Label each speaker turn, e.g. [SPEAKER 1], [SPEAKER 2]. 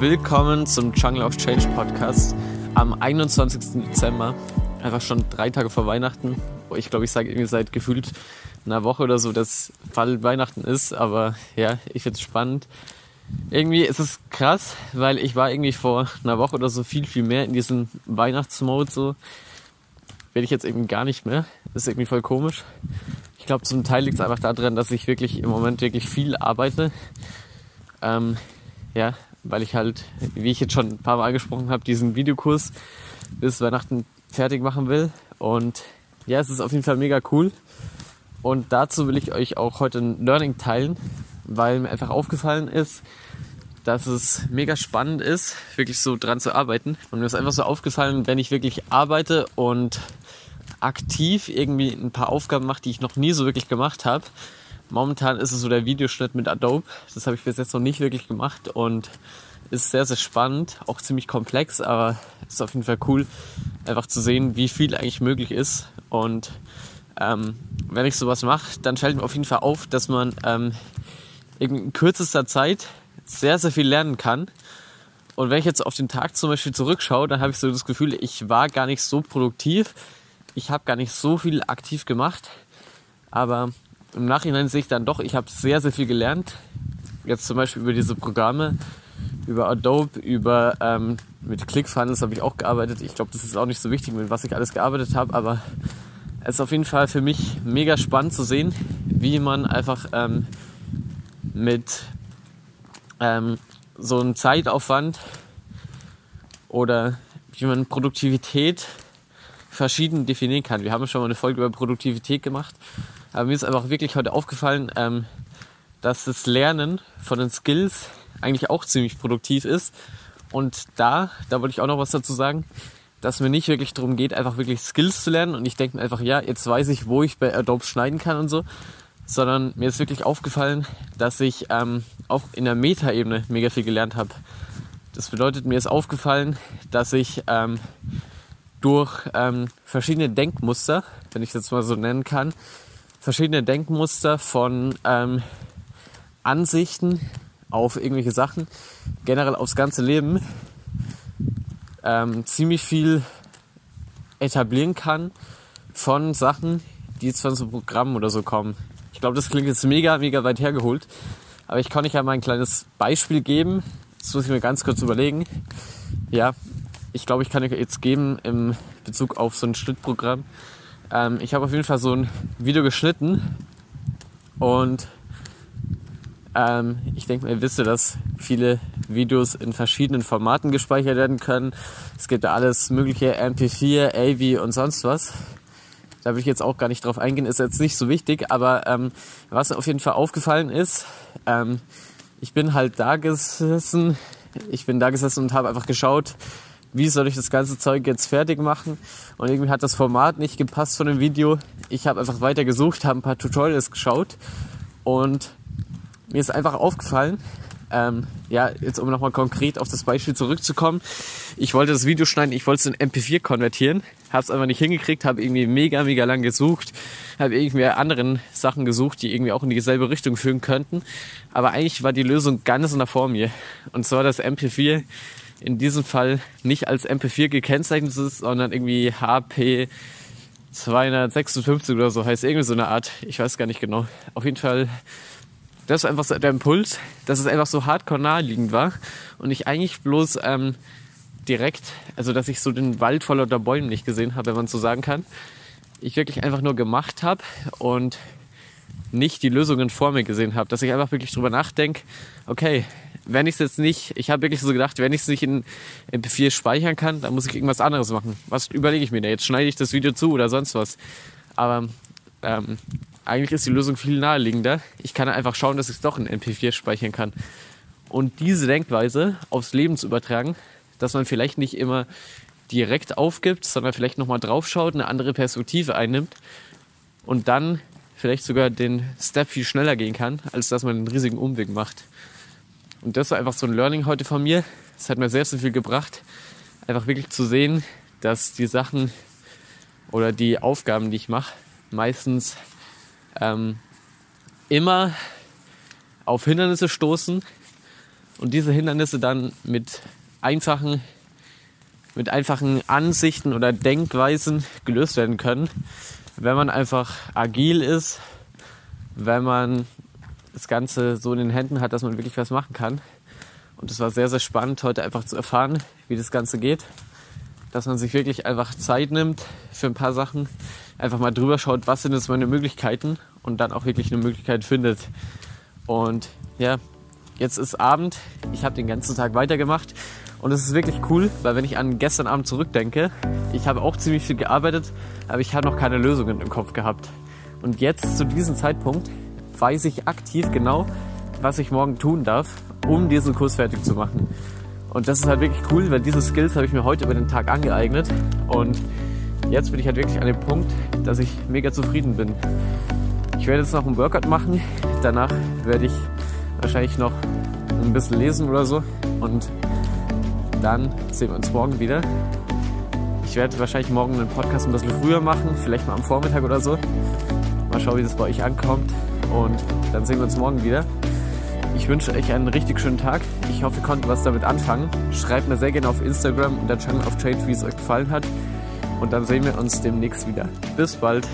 [SPEAKER 1] willkommen zum Jungle of Change Podcast am 21. Dezember. Einfach schon drei Tage vor Weihnachten. Ich glaube, ich sage irgendwie seit gefühlt einer Woche oder so, dass bald Weihnachten ist. Aber ja, ich finde es spannend. Irgendwie ist es krass, weil ich war irgendwie vor einer Woche oder so viel, viel mehr in diesem Weihnachtsmode so. Werde ich jetzt irgendwie gar nicht mehr. Das ist irgendwie voll komisch. Ich glaube, zum Teil liegt es einfach daran, dass ich wirklich im Moment wirklich viel arbeite. Ähm, ja, weil ich halt, wie ich jetzt schon ein paar Mal angesprochen habe, diesen Videokurs bis Weihnachten fertig machen will. Und ja, es ist auf jeden Fall mega cool. Und dazu will ich euch auch heute ein Learning teilen, weil mir einfach aufgefallen ist, dass es mega spannend ist, wirklich so dran zu arbeiten. Und mir ist einfach so aufgefallen, wenn ich wirklich arbeite und aktiv irgendwie ein paar Aufgaben mache, die ich noch nie so wirklich gemacht habe. Momentan ist es so der Videoschnitt mit Adobe. Das habe ich bis jetzt noch nicht wirklich gemacht und ist sehr, sehr spannend, auch ziemlich komplex, aber ist auf jeden Fall cool, einfach zu sehen, wie viel eigentlich möglich ist. Und ähm, wenn ich sowas mache, dann fällt mir auf jeden Fall auf, dass man ähm, in kürzester Zeit sehr, sehr viel lernen kann. Und wenn ich jetzt auf den Tag zum Beispiel zurückschaue, dann habe ich so das Gefühl, ich war gar nicht so produktiv. Ich habe gar nicht so viel aktiv gemacht. Aber im Nachhinein sehe ich dann doch, ich habe sehr, sehr viel gelernt. Jetzt zum Beispiel über diese Programme, über Adobe, über ähm, mit ClickFunnels habe ich auch gearbeitet. Ich glaube, das ist auch nicht so wichtig, mit was ich alles gearbeitet habe, aber es ist auf jeden Fall für mich mega spannend zu sehen, wie man einfach ähm, mit ähm, so einem Zeitaufwand oder wie man Produktivität verschieden definieren kann. Wir haben schon mal eine Folge über Produktivität gemacht, aber mir ist einfach wirklich heute aufgefallen, ähm, dass das Lernen von den Skills eigentlich auch ziemlich produktiv ist. Und da, da wollte ich auch noch was dazu sagen, dass mir nicht wirklich darum geht, einfach wirklich Skills zu lernen und ich denke mir einfach, ja, jetzt weiß ich, wo ich bei Adobe schneiden kann und so, sondern mir ist wirklich aufgefallen, dass ich ähm, auch in der Meta-Ebene mega viel gelernt habe. Das bedeutet, mir ist aufgefallen, dass ich ähm, durch ähm, verschiedene Denkmuster, wenn ich das mal so nennen kann, verschiedene Denkmuster von ähm, Ansichten auf irgendwelche Sachen, generell aufs ganze Leben, ähm, ziemlich viel etablieren kann von Sachen, die jetzt von so Programmen oder so kommen. Ich glaube, das klingt jetzt mega, mega weit hergeholt, aber ich kann euch ja mal ein kleines Beispiel geben. Das muss ich mir ganz kurz überlegen. Ja, ich glaube, ich kann euch jetzt geben im Bezug auf so ein Schnittprogramm. Ähm, ich habe auf jeden Fall so ein Video geschnitten und ähm, ich denke ihr wisst dass viele Videos in verschiedenen Formaten gespeichert werden können. Es gibt da alles mögliche MP4, AV und sonst was. Da will ich jetzt auch gar nicht drauf eingehen, ist jetzt nicht so wichtig, aber ähm, was auf jeden Fall aufgefallen ist, ähm, ich bin halt da gesessen, ich bin da gesessen und habe einfach geschaut, wie soll ich das ganze Zeug jetzt fertig machen? Und irgendwie hat das Format nicht gepasst von dem Video. Ich habe einfach weiter gesucht, habe ein paar Tutorials geschaut und mir ist einfach aufgefallen, ähm, ja, jetzt um nochmal konkret auf das Beispiel zurückzukommen. Ich wollte das Video schneiden, ich wollte es in MP4 konvertieren, habe es einfach nicht hingekriegt, habe irgendwie mega, mega lang gesucht, habe irgendwie anderen Sachen gesucht, die irgendwie auch in dieselbe Richtung führen könnten. Aber eigentlich war die Lösung ganz nach vor mir. Und zwar das MP4 in diesem Fall nicht als MP4 gekennzeichnet ist, sondern irgendwie HP 256 oder so heißt irgendwie so eine Art. Ich weiß gar nicht genau. Auf jeden Fall das ist einfach so der Impuls, dass es einfach so hardcore naheliegend war und ich eigentlich bloß ähm, direkt, also dass ich so den Wald voller der Bäume nicht gesehen habe, wenn man so sagen kann. Ich wirklich einfach nur gemacht habe und nicht die Lösungen vor mir gesehen habe, dass ich einfach wirklich drüber nachdenke, okay, wenn ich es jetzt nicht, ich habe wirklich so gedacht, wenn ich es nicht in MP4 speichern kann, dann muss ich irgendwas anderes machen. Was überlege ich mir da? Jetzt schneide ich das Video zu oder sonst was. Aber ähm, eigentlich ist die Lösung viel naheliegender. Ich kann einfach schauen, dass ich es doch in MP4 speichern kann. Und diese Denkweise aufs Leben zu übertragen, dass man vielleicht nicht immer direkt aufgibt, sondern vielleicht nochmal draufschaut, eine andere Perspektive einnimmt und dann vielleicht sogar den Step viel schneller gehen kann, als dass man einen riesigen Umweg macht. Und das war einfach so ein Learning heute von mir. Es hat mir sehr, sehr viel gebracht, einfach wirklich zu sehen, dass die Sachen oder die Aufgaben, die ich mache, meistens ähm, immer auf Hindernisse stoßen und diese Hindernisse dann mit einfachen, mit einfachen Ansichten oder Denkweisen gelöst werden können, wenn man einfach agil ist, wenn man das Ganze so in den Händen hat, dass man wirklich was machen kann. Und es war sehr, sehr spannend, heute einfach zu erfahren, wie das Ganze geht. Dass man sich wirklich einfach Zeit nimmt für ein paar Sachen, einfach mal drüber schaut, was sind jetzt meine Möglichkeiten und dann auch wirklich eine Möglichkeit findet. Und ja, jetzt ist Abend, ich habe den ganzen Tag weitergemacht und es ist wirklich cool, weil wenn ich an gestern Abend zurückdenke, ich habe auch ziemlich viel gearbeitet, aber ich habe noch keine Lösungen im Kopf gehabt. Und jetzt zu diesem Zeitpunkt weiß ich aktiv genau, was ich morgen tun darf, um diesen Kurs fertig zu machen. Und das ist halt wirklich cool, weil diese Skills habe ich mir heute über den Tag angeeignet und jetzt bin ich halt wirklich an dem Punkt, dass ich mega zufrieden bin. Ich werde jetzt noch einen Workout machen, danach werde ich wahrscheinlich noch ein bisschen lesen oder so und dann sehen wir uns morgen wieder. Ich werde wahrscheinlich morgen einen Podcast ein bisschen früher machen, vielleicht mal am Vormittag oder so. Mal schauen, wie das bei euch ankommt und dann sehen wir uns morgen wieder. Ich wünsche euch einen richtig schönen Tag. Ich hoffe, ihr konntet was damit anfangen. Schreibt mir sehr gerne auf Instagram und der Channel of Trade, wie es euch gefallen hat. Und dann sehen wir uns demnächst wieder. Bis bald.